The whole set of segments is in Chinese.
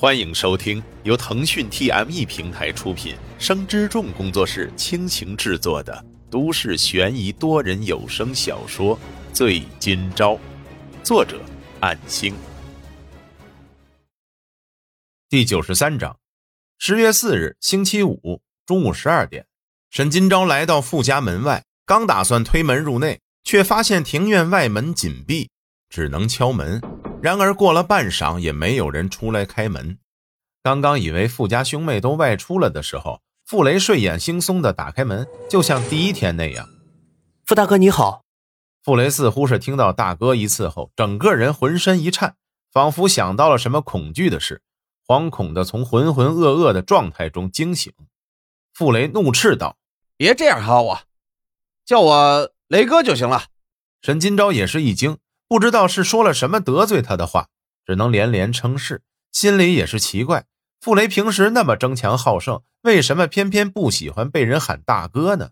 欢迎收听由腾讯 TME 平台出品、生之众工作室倾情制作的都市悬疑多人有声小说《醉今朝》，作者：暗星。第九十三章，十月四日，星期五中午十二点，沈今朝来到傅家门外，刚打算推门入内，却发现庭院外门紧闭，只能敲门。然而过了半晌，也没有人出来开门。刚刚以为傅家兄妹都外出了的时候，傅雷睡眼惺忪地打开门，就像第一天那样。傅大哥你好。傅雷似乎是听到大哥一次后，整个人浑身一颤，仿佛想到了什么恐惧的事，惶恐地从浑浑噩噩的状态中惊醒。傅雷怒斥道：“别这样哈我，叫我雷哥就行了。”沈金钊也是一惊。不知道是说了什么得罪他的话，只能连连称是，心里也是奇怪。傅雷平时那么争强好胜，为什么偏偏不喜欢被人喊大哥呢？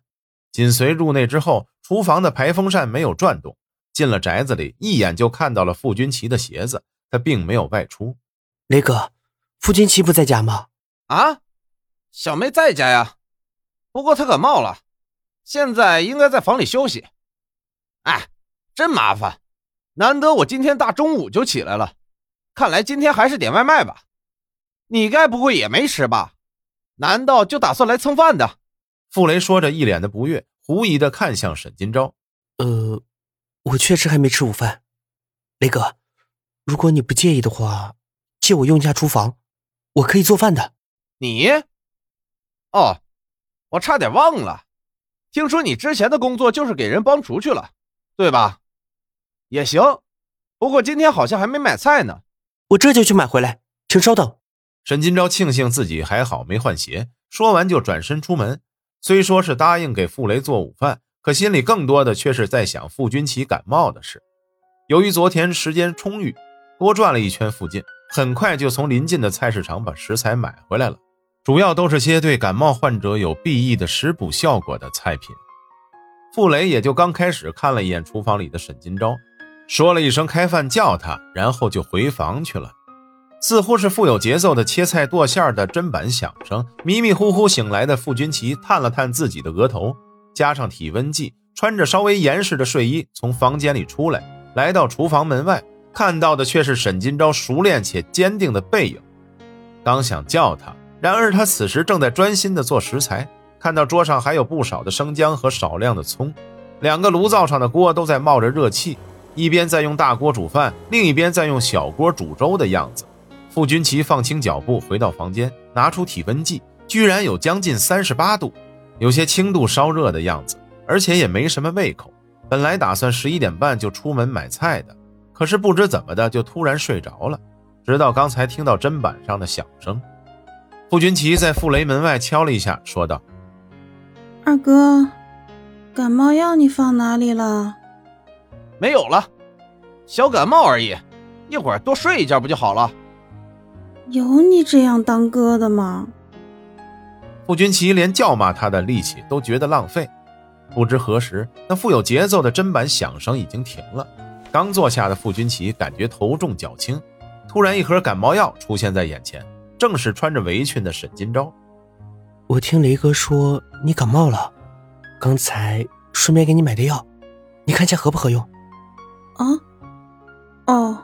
紧随入内之后，厨房的排风扇没有转动。进了宅子里，一眼就看到了傅君齐的鞋子，他并没有外出。雷哥，傅君齐不在家吗？啊，小妹在家呀，不过她感冒了，现在应该在房里休息。哎，真麻烦。难得我今天大中午就起来了，看来今天还是点外卖吧。你该不会也没吃吧？难道就打算来蹭饭的？傅雷说着，一脸的不悦，狐疑的看向沈金钊。呃，我确实还没吃午饭。雷哥，如果你不介意的话，借我用一下厨房，我可以做饭的。你？哦，我差点忘了，听说你之前的工作就是给人帮厨去了，对吧？也行，不过今天好像还没买菜呢，我这就去买回来，请稍等。沈金钊庆幸自己还好没换鞋，说完就转身出门。虽说是答应给傅雷做午饭，可心里更多的却是在想傅君齐感冒的事。由于昨天时间充裕，多转了一圈附近，很快就从临近的菜市场把食材买回来了，主要都是些对感冒患者有裨益的食补效果的菜品。傅雷也就刚开始看了一眼厨房里的沈金钊。说了一声“开饭”，叫他，然后就回房去了。似乎是富有节奏的切菜剁馅儿的砧板响声，迷迷糊糊醒来的傅君齐探了探自己的额头，加上体温计，穿着稍微严实的睡衣从房间里出来，来到厨房门外，看到的却是沈金钊熟练且坚定的背影。刚想叫他，然而他此时正在专心地做食材，看到桌上还有不少的生姜和少量的葱，两个炉灶上的锅都在冒着热气。一边在用大锅煮饭，另一边在用小锅煮粥的样子。傅君齐放轻脚步回到房间，拿出体温计，居然有将近三十八度，有些轻度烧热的样子，而且也没什么胃口。本来打算十一点半就出门买菜的，可是不知怎么的就突然睡着了，直到刚才听到砧板上的响声。傅君齐在傅雷门外敲了一下，说道：“二哥，感冒药你放哪里了？”没有了，小感冒而已，一会儿多睡一觉不就好了？有你这样当哥的吗？傅君齐连叫骂他的力气都觉得浪费。不知何时，那富有节奏的砧板响声已经停了。刚坐下的傅君齐感觉头重脚轻，突然一盒感冒药出现在眼前，正是穿着围裙的沈金钊。我听雷哥说你感冒了，刚才顺便给你买的药，你看下合不合用？啊，哦。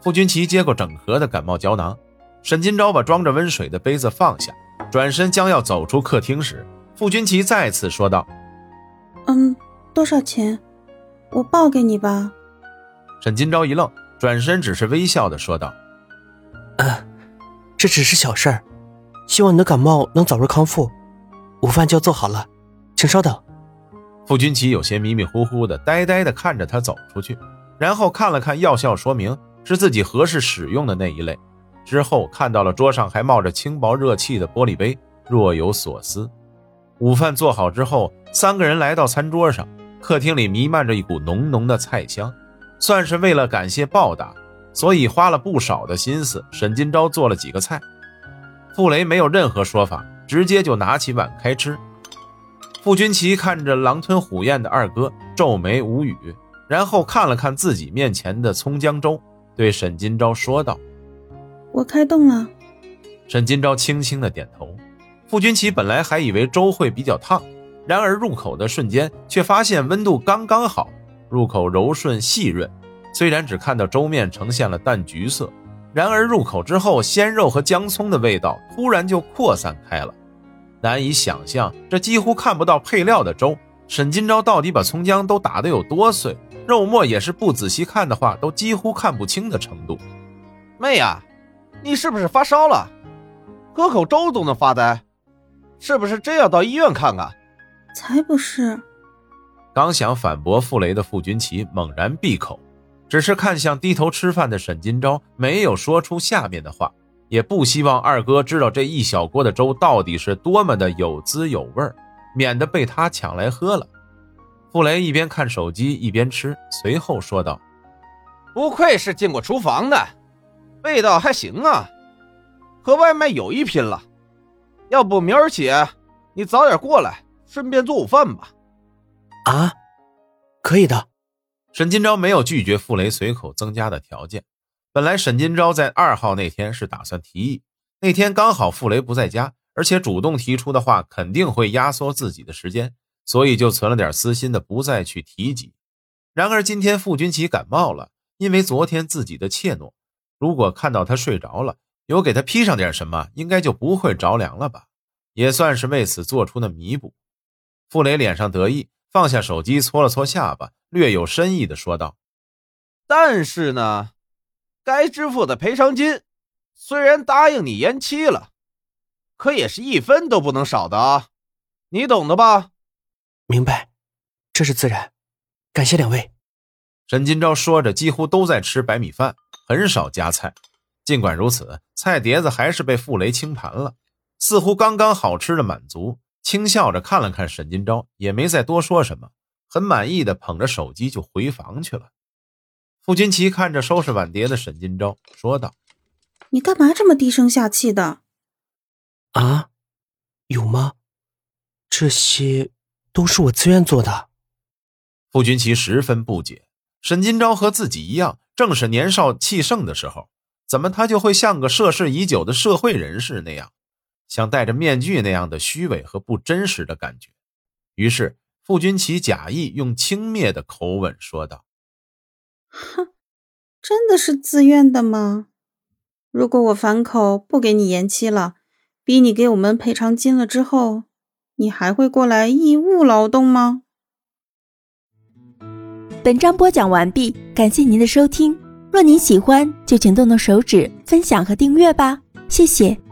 傅君齐接过整盒的感冒胶囊，沈金钊把装着温水的杯子放下，转身将要走出客厅时，傅君齐再次说道：“嗯，多少钱？我报给你吧。”沈金钊一愣，转身只是微笑的说道：“嗯，这只是小事儿，希望你的感冒能早日康复。午饭就要做好了，请稍等。”傅君齐有些迷迷糊糊的，呆呆的看着他走出去，然后看了看药效说明，是自己合适使用的那一类。之后看到了桌上还冒着轻薄热气的玻璃杯，若有所思。午饭做好之后，三个人来到餐桌上，客厅里弥漫着一股浓浓的菜香，算是为了感谢报答，所以花了不少的心思。沈金钊做了几个菜，傅雷没有任何说法，直接就拿起碗开吃。傅君齐看着狼吞虎咽的二哥，皱眉无语，然后看了看自己面前的葱姜粥，对沈金钊说道：“我开动了。沈金钊轻轻的点头。傅君奇本来还以为粥会比较烫，然而入口的瞬间却发现温度刚刚好，入口柔顺细润。虽然只看到粥面呈现了淡橘色，然而入口之后，鲜肉和姜葱的味道突然就扩散开了。难以想象，这几乎看不到配料的粥，沈金钊到底把葱姜都打得有多碎，肉末也是不仔细看的话都几乎看不清的程度。妹呀，你是不是发烧了？喝口粥都能发呆，是不是真要到医院看看？才不是！刚想反驳傅雷的傅君奇猛然闭口，只是看向低头吃饭的沈金钊，没有说出下面的话。也不希望二哥知道这一小锅的粥到底是多么的有滋有味，免得被他抢来喝了。傅雷一边看手机一边吃，随后说道：“不愧是进过厨房的，味道还行啊，和外卖有一拼了。要不明儿起你早点过来，顺便做午饭吧。”啊，可以的。沈金钊没有拒绝傅雷随口增加的条件。本来沈金钊在二号那天是打算提议，那天刚好傅雷不在家，而且主动提出的话肯定会压缩自己的时间，所以就存了点私心的不再去提及。然而今天傅君奇感冒了，因为昨天自己的怯懦，如果看到他睡着了，有给他披上点什么，应该就不会着凉了吧？也算是为此做出的弥补。傅雷脸上得意，放下手机，搓了搓下巴，略有深意的说道：“但是呢。”该支付的赔偿金，虽然答应你延期了，可也是一分都不能少的啊，你懂的吧？明白，这是自然。感谢两位。沈金钊说着，几乎都在吃白米饭，很少夹菜。尽管如此，菜碟子还是被傅雷清盘了，似乎刚刚好吃的满足。轻笑着看了看沈金钊，也没再多说什么，很满意的捧着手机就回房去了。傅君奇看着收拾碗碟的沈金钊，说道：“你干嘛这么低声下气的？啊，有吗？这些都是我自愿做的。”傅君奇十分不解，沈金钊和自己一样，正是年少气盛的时候，怎么他就会像个涉世已久的社会人士那样，像戴着面具那样的虚伪和不真实的感觉？于是，傅君奇假意用轻蔑的口吻说道。哼，真的是自愿的吗？如果我反口不给你延期了，逼你给我们赔偿金了之后，你还会过来义务劳动吗？本章播讲完毕，感谢您的收听。若您喜欢，就请动动手指分享和订阅吧，谢谢。